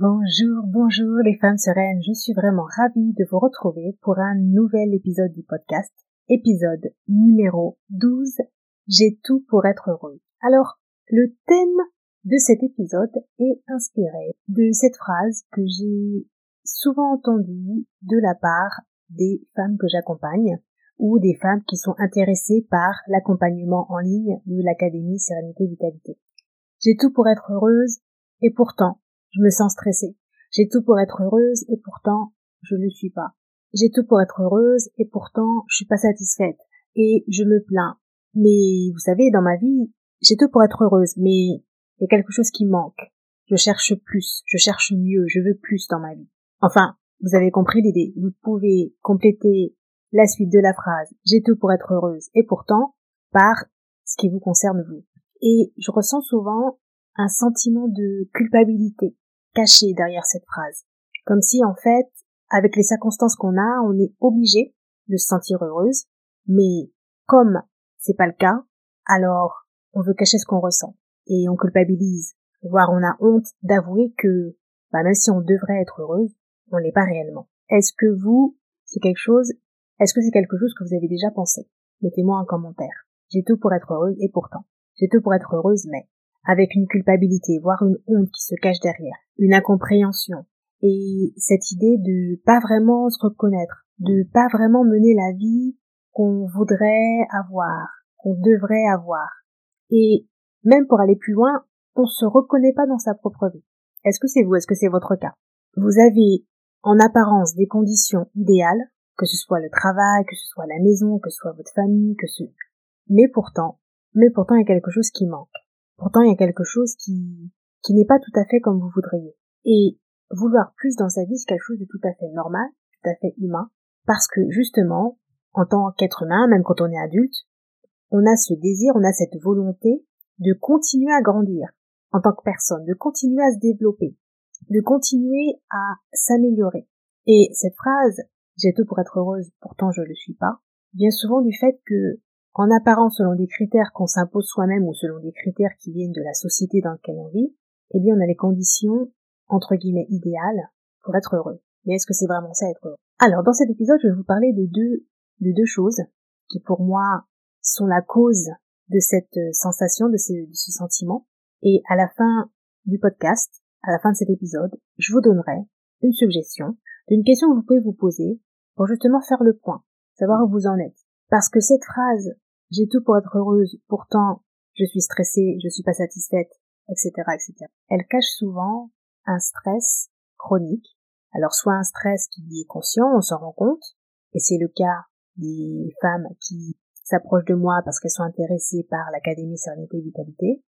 Bonjour, bonjour les femmes sereines, je suis vraiment ravie de vous retrouver pour un nouvel épisode du podcast, épisode numéro 12, J'ai tout pour être heureux. Alors, le thème de cet épisode est inspiré de cette phrase que j'ai souvent entendue de la part des femmes que j'accompagne ou des femmes qui sont intéressées par l'accompagnement en ligne de l'Académie Sérénité Vitalité. J'ai tout pour être heureuse et pourtant je me sens stressée. J'ai tout pour être heureuse et pourtant je ne le suis pas. J'ai tout pour être heureuse et pourtant je suis pas satisfaite et je me plains. Mais vous savez, dans ma vie, j'ai tout pour être heureuse, mais il y a quelque chose qui manque. Je cherche plus, je cherche mieux, je veux plus dans ma vie. Enfin, vous avez compris l'idée. Vous pouvez compléter la suite de la phrase j'ai tout pour être heureuse et pourtant par ce qui vous concerne vous. Et je ressens souvent un sentiment de culpabilité caché derrière cette phrase. Comme si en fait, avec les circonstances qu'on a, on est obligé de se sentir heureuse, mais comme c'est pas le cas, alors on veut cacher ce qu'on ressent et on culpabilise, voire on a honte d'avouer que, bah, même si on devrait être heureuse, on l'est pas réellement. Est-ce que vous, c'est quelque chose, est-ce que c'est quelque chose que vous avez déjà pensé? Mettez-moi un commentaire. J'ai tout pour être heureuse et pourtant. J'ai tout pour être heureuse, mais avec une culpabilité, voire une honte qui se cache derrière, une incompréhension, et cette idée de pas vraiment se reconnaître, de pas vraiment mener la vie qu'on voudrait avoir, qu'on devrait avoir. Et même pour aller plus loin, on se reconnaît pas dans sa propre vie. Est-ce que c'est vous? Est-ce que c'est votre cas? Vous avez en apparence des conditions idéales, que ce soit le travail, que ce soit la maison, que ce soit votre famille, que ce... Mais pourtant, mais pourtant il y a quelque chose qui manque. Pourtant il y a quelque chose qui, qui n'est pas tout à fait comme vous voudriez. Et vouloir plus dans sa vie, c'est quelque chose de tout à fait normal, tout à fait humain, parce que justement, en tant qu'être humain, même quand on est adulte, on a ce désir, on a cette volonté de continuer à grandir en tant que personne, de continuer à se développer, de continuer à s'améliorer. Et cette phrase, j'ai tout pour être heureuse, pourtant je ne le suis pas, vient souvent du fait que, en apparence selon des critères qu'on s'impose soi-même ou selon des critères qui viennent de la société dans laquelle on vit, eh bien on a les conditions, entre guillemets, idéales pour être heureux. Mais est-ce que c'est vraiment ça être heureux? Alors dans cet épisode, je vais vous parler de deux, de deux choses qui pour moi sont la cause de cette euh, sensation, de ce, de ce sentiment. Et à la fin du podcast, à la fin de cet épisode, je vous donnerai une suggestion d'une question que vous pouvez vous poser pour justement faire le point, savoir où vous en êtes. Parce que cette phrase, j'ai tout pour être heureuse, pourtant je suis stressée, je suis pas satisfaite, etc., etc. Elle cache souvent un stress chronique. Alors soit un stress qui est conscient, on s'en rend compte, et c'est le cas des femmes qui s'approchent de moi parce qu'elles sont intéressées par l'Académie Sérénité et Vitalité,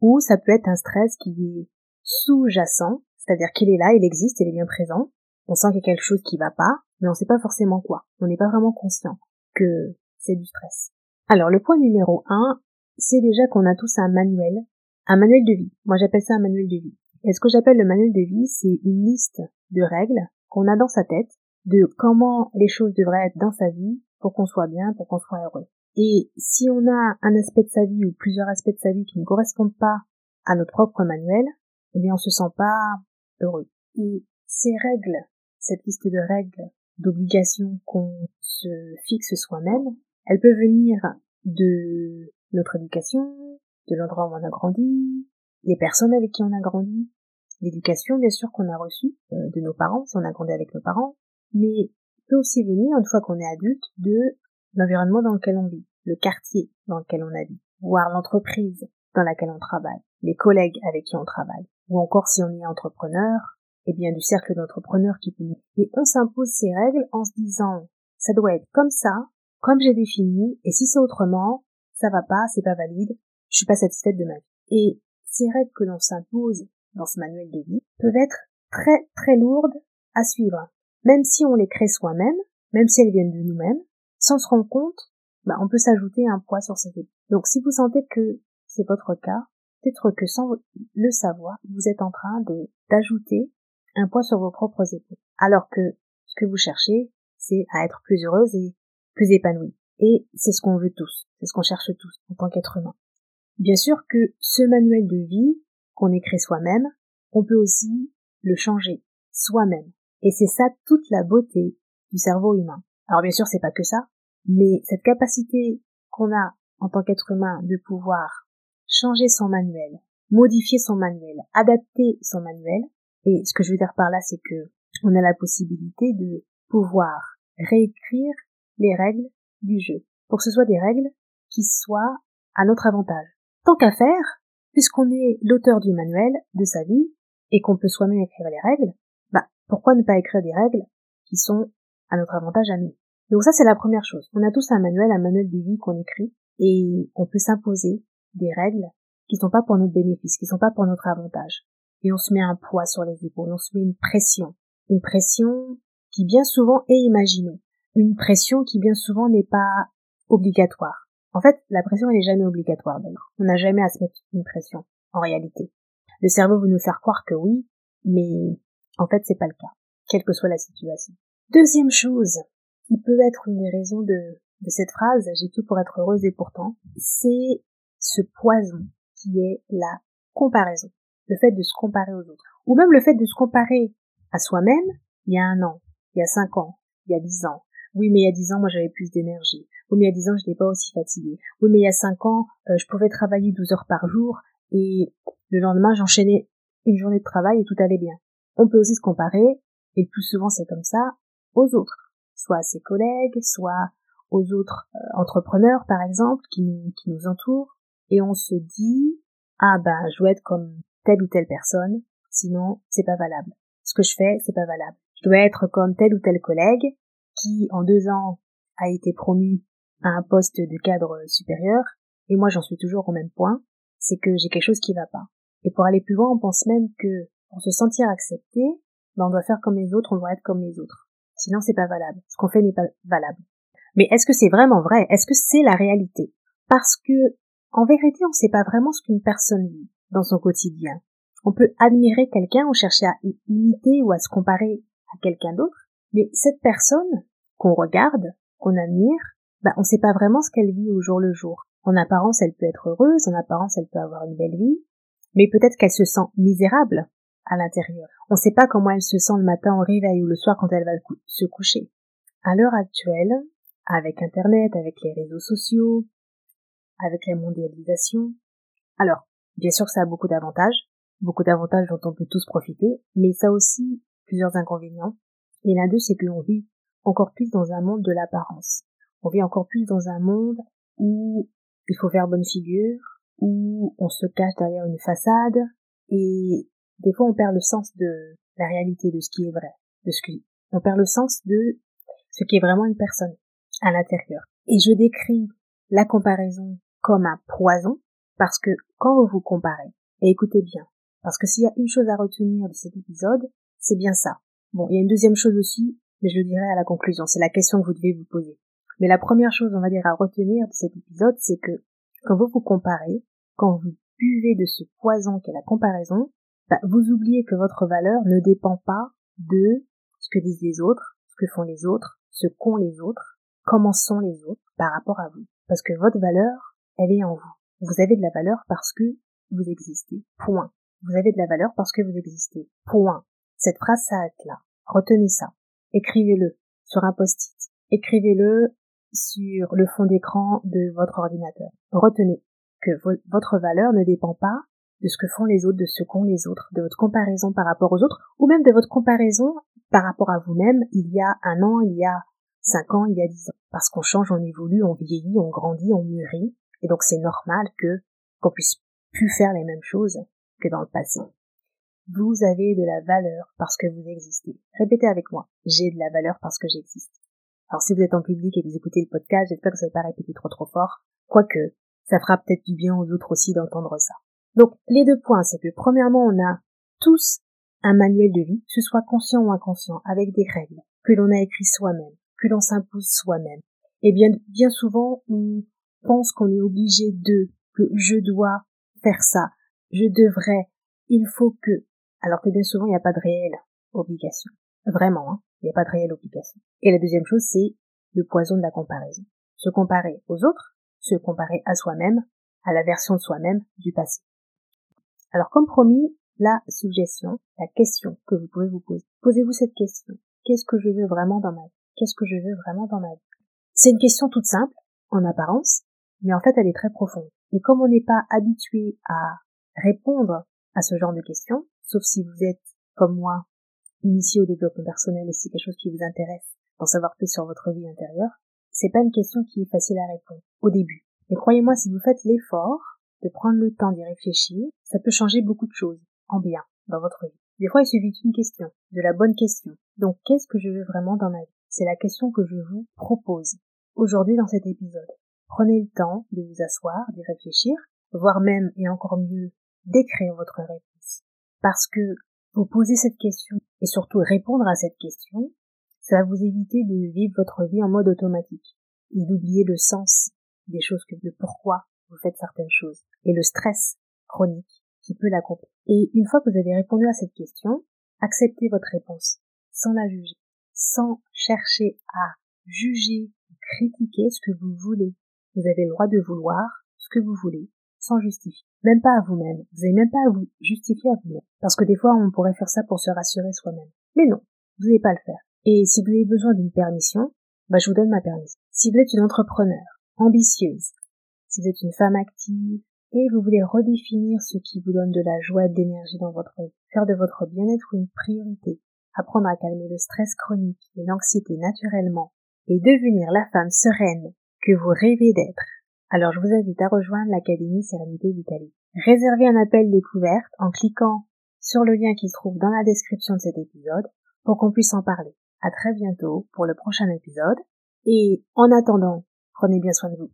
ou ça peut être un stress qui est sous-jacent, c'est-à-dire qu'il est là, il existe, il est bien présent, on sent qu'il y a quelque chose qui va pas, mais on sait pas forcément quoi, on n'est pas vraiment conscient que c'est du stress. Alors le point numéro un, c'est déjà qu'on a tous un manuel, un manuel de vie. Moi j'appelle ça un manuel de vie. Et ce que j'appelle le manuel de vie, c'est une liste de règles qu'on a dans sa tête de comment les choses devraient être dans sa vie pour qu'on soit bien, pour qu'on soit heureux. Et si on a un aspect de sa vie ou plusieurs aspects de sa vie qui ne correspondent pas à notre propre manuel, eh bien on se sent pas heureux. Et ces règles, cette liste de règles, d'obligations qu'on se fixe soi-même, elle peut venir de notre éducation, de l'endroit où on a grandi, les personnes avec qui on a grandi, l'éducation bien sûr qu'on a reçue euh, de nos parents si on a grandi avec nos parents, mais peut aussi venir, une fois qu'on est adulte, de l'environnement dans lequel on vit, le quartier dans lequel on habite, voire l'entreprise dans laquelle on travaille, les collègues avec qui on travaille, ou encore si on est entrepreneur, et eh bien du cercle d'entrepreneurs qui peut nous. Et on s'impose ces règles en se disant, ça doit être comme ça, comme j'ai défini, et si c'est autrement, ça va pas, c'est pas valide, je suis pas satisfaite de ma vie. Et ces règles que l'on s'impose dans ce manuel de vie peuvent être très très lourdes à suivre. Même si on les crée soi-même, même si elles viennent de nous-mêmes, sans se rendre compte, bah, on peut s'ajouter un poids sur ces épaules. Donc si vous sentez que c'est votre cas, peut-être que sans le savoir, vous êtes en train d'ajouter un poids sur vos propres épaules. Alors que ce que vous cherchez, c'est à être plus heureuse et plus épanouie. Et c'est ce qu'on veut tous, c'est ce qu'on cherche tous en tant qu'être humain. Bien sûr que ce manuel de vie qu'on écrit soi-même, on peut aussi le changer soi-même. Et c'est ça toute la beauté du cerveau humain. Alors bien sûr, c'est pas que ça, mais cette capacité qu'on a en tant qu'être humain de pouvoir changer son manuel, modifier son manuel, adapter son manuel, et ce que je veux dire par là, c'est que on a la possibilité de pouvoir réécrire les règles du jeu, pour que ce soit des règles qui soient à notre avantage. Tant qu'à faire, puisqu'on est l'auteur du manuel de sa vie et qu'on peut soi-même écrire les règles, bah pourquoi ne pas écrire des règles qui sont à notre avantage à nous? Donc ça c'est la première chose. On a tous un manuel, un manuel de vie qu'on écrit et on peut s'imposer des règles qui sont pas pour notre bénéfice, qui sont pas pour notre avantage. Et on se met un poids sur les épaules, on se met une pression, une pression qui bien souvent est imaginée, une pression qui bien souvent n'est pas obligatoire. En fait, la pression elle n'est jamais obligatoire d'ailleurs. On n'a jamais à se mettre une pression, en réalité. Le cerveau veut nous faire croire que oui, mais en fait c'est pas le cas, quelle que soit la situation. Deuxième chose qui peut être une des raisons de, de cette phrase, j'ai tout pour être heureuse et pourtant, c'est ce poison qui est la comparaison. Le fait de se comparer aux autres. Ou même le fait de se comparer à soi-même il y a un an, il y a cinq ans, il y a dix ans. Oui, mais il y a dix ans, moi j'avais plus d'énergie. Oui, mais il y a dix ans, je n'étais pas aussi fatiguée. Oui, mais il y a cinq ans, euh, je pouvais travailler douze heures par jour et le lendemain, j'enchaînais une journée de travail et tout allait bien. On peut aussi se comparer, et plus souvent c'est comme ça, aux autres. Soit à ses collègues, soit aux autres euh, entrepreneurs, par exemple, qui nous, qui nous entourent. Et on se dit, ah ben, je dois être comme telle ou telle personne, sinon c'est pas valable. Ce que je fais, c'est pas valable. Je dois être comme tel ou tel collègue qui, en deux ans, a été promu à un poste de cadre supérieur, et moi j'en suis toujours au même point, c'est que j'ai quelque chose qui va pas. Et pour aller plus loin, on pense même que pour se sentir accepté, ben on doit faire comme les autres, on doit être comme les autres. Sinon c'est pas valable. Ce qu'on fait n'est pas valable. Mais est-ce que c'est vraiment vrai? Est-ce que c'est la réalité? Parce que en vérité, on ne sait pas vraiment ce qu'une personne vit dans son quotidien. On peut admirer quelqu'un ou chercher à imiter ou à se comparer à quelqu'un d'autre, mais cette personne qu'on regarde, qu'on admire, bah, on ne sait pas vraiment ce qu'elle vit au jour le jour. En apparence, elle peut être heureuse, en apparence, elle peut avoir une belle vie, mais peut-être qu'elle se sent misérable à l'intérieur. On ne sait pas comment elle se sent le matin au réveil ou le soir quand elle va se coucher. À l'heure actuelle, avec Internet, avec les réseaux sociaux, avec la mondialisation, alors, bien sûr ça a beaucoup d'avantages, beaucoup d'avantages dont on peut tous profiter, mais ça aussi plusieurs inconvénients. Et l'un d'eux, c'est que l'on vit encore plus dans un monde de l'apparence. On vit encore plus dans un monde où il faut faire bonne figure, où on se cache derrière une façade, et des fois on perd le sens de la réalité de ce qui est vrai, de ce qui, on perd le sens de ce qui est vraiment une personne à l'intérieur. Et je décris la comparaison comme un poison, parce que quand vous vous comparez, et écoutez bien, parce que s'il y a une chose à retenir de cet épisode, c'est bien ça. Bon, il y a une deuxième chose aussi, mais je le dirai à la conclusion, c'est la question que vous devez vous poser. Mais la première chose, on va dire, à retenir de cet épisode, c'est que quand vous vous comparez, quand vous buvez de ce poison qu'est la comparaison, bah, vous oubliez que votre valeur ne dépend pas de ce que disent les autres, ce que font les autres, ce qu'ont les autres, comment sont les autres par rapport à vous. Parce que votre valeur, elle est en vous. Vous avez de la valeur parce que vous existez. Point. Vous avez de la valeur parce que vous existez. Point. Cette phrase s'arrête là. Retenez ça. Écrivez-le sur un post-it. Écrivez-le sur le fond d'écran de votre ordinateur. Retenez que votre valeur ne dépend pas de ce que font les autres, de ce qu'ont les autres, de votre comparaison par rapport aux autres, ou même de votre comparaison par rapport à vous-même il y a un an, il y a cinq ans, il y a dix ans. Parce qu'on change, on évolue, on vieillit, on grandit, on mûrit, et donc c'est normal que qu'on puisse plus faire les mêmes choses que dans le passé. Vous avez de la valeur parce que vous existez. Répétez avec moi. J'ai de la valeur parce que j'existe. Alors si vous êtes en public et vous écoutez le podcast, j'espère que vous n'allez pas répéter trop trop fort. Quoique, ça fera peut-être du bien aux autres aussi d'entendre ça. Donc les deux points, c'est que premièrement, on a tous un manuel de vie, que ce soit conscient ou inconscient, avec des règles que l'on a écrit soi-même, que l'on s'impose soi-même. Et bien, bien souvent, on pense qu'on est obligé de, que je dois faire ça, je devrais, il faut que, alors que bien souvent, il n'y a pas de réelle obligation. Vraiment, hein, il n'y a pas de réelle obligation. Et la deuxième chose, c'est le poison de la comparaison. Se comparer aux autres, se comparer à soi-même, à la version de soi-même du passé. Alors comme promis, la suggestion, la question que vous pouvez vous poser. Posez-vous cette question. Qu'est-ce que je veux vraiment dans ma vie? Qu'est-ce que je veux vraiment dans ma vie? C'est une question toute simple, en apparence, mais en fait elle est très profonde. Et comme on n'est pas habitué à répondre à ce genre de questions, sauf si vous êtes, comme moi, initié au développement personnel et c'est quelque chose qui vous intéresse d'en savoir plus sur votre vie intérieure, c'est pas une question qui est facile à répondre au début. Mais croyez-moi, si vous faites l'effort de prendre le temps d'y réfléchir, ça peut changer beaucoup de choses en bien dans votre vie. Des fois, il suffit d'une question, de la bonne question. Donc, qu'est-ce que je veux vraiment dans ma vie? C'est la question que je vous propose aujourd'hui dans cet épisode. Prenez le temps de vous asseoir, d'y réfléchir, voire même et encore mieux d'écrire votre réponse. Parce que vous poser cette question et surtout répondre à cette question, ça va vous éviter de vivre votre vie en mode automatique et d'oublier le sens des choses que le pourquoi vous faites certaines choses et le stress chronique qui peut l'accomplir. Et une fois que vous avez répondu à cette question, acceptez votre réponse sans la juger, sans chercher à juger, critiquer ce que vous voulez. Vous avez le droit de vouloir ce que vous voulez, sans justifier. Même pas à vous-même. Vous n'avez même pas à vous justifier à vous-même. Parce que des fois, on pourrait faire ça pour se rassurer soi-même. Mais non, vous n'allez pas le faire. Et si vous avez besoin d'une permission, bah, je vous donne ma permission. Si vous êtes une entrepreneur, ambitieuse, si vous êtes une femme active, et vous voulez redéfinir ce qui vous donne de la joie et de l'énergie dans votre vie, faire de votre bien-être une priorité, apprendre à calmer le stress chronique et l'anxiété naturellement, et devenir la femme sereine que vous rêvez d'être, alors je vous invite à rejoindre l'Académie Sérénité d'Italie. Réservez un appel découverte en cliquant sur le lien qui se trouve dans la description de cet épisode pour qu'on puisse en parler. À très bientôt pour le prochain épisode et en attendant, prenez bien soin de vous.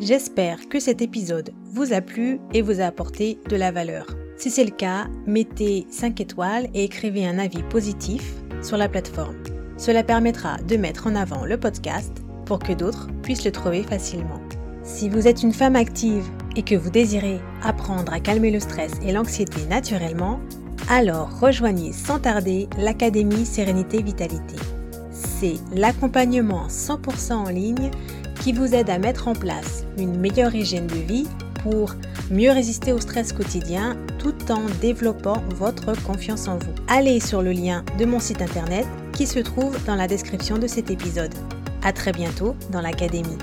J'espère que cet épisode vous a plu et vous a apporté de la valeur. Si c'est le cas, mettez 5 étoiles et écrivez un avis positif sur la plateforme. Cela permettra de mettre en avant le podcast pour que d'autres puissent le trouver facilement. Si vous êtes une femme active et que vous désirez apprendre à calmer le stress et l'anxiété naturellement, alors rejoignez sans tarder l'Académie Sérénité Vitalité. C'est l'accompagnement 100% en ligne qui vous aide à mettre en place une meilleure hygiène de vie pour mieux résister au stress quotidien tout en développant votre confiance en vous. Allez sur le lien de mon site internet qui se trouve dans la description de cet épisode. À très bientôt dans l'Académie.